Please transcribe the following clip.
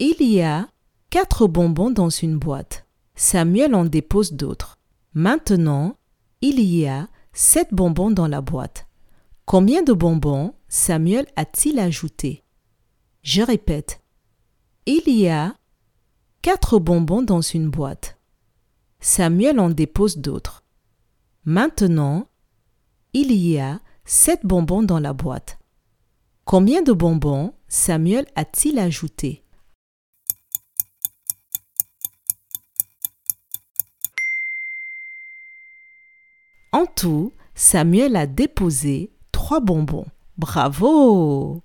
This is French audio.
Il y a quatre bonbons dans une boîte. Samuel en dépose d'autres. Maintenant, il y a sept bonbons dans la boîte. Combien de bonbons Samuel a-t-il ajouté? Je répète. Il y a quatre bonbons dans une boîte. Samuel en dépose d'autres. Maintenant, il y a sept bonbons dans la boîte. Combien de bonbons Samuel a-t-il ajouté? En tout, Samuel a déposé trois bonbons. Bravo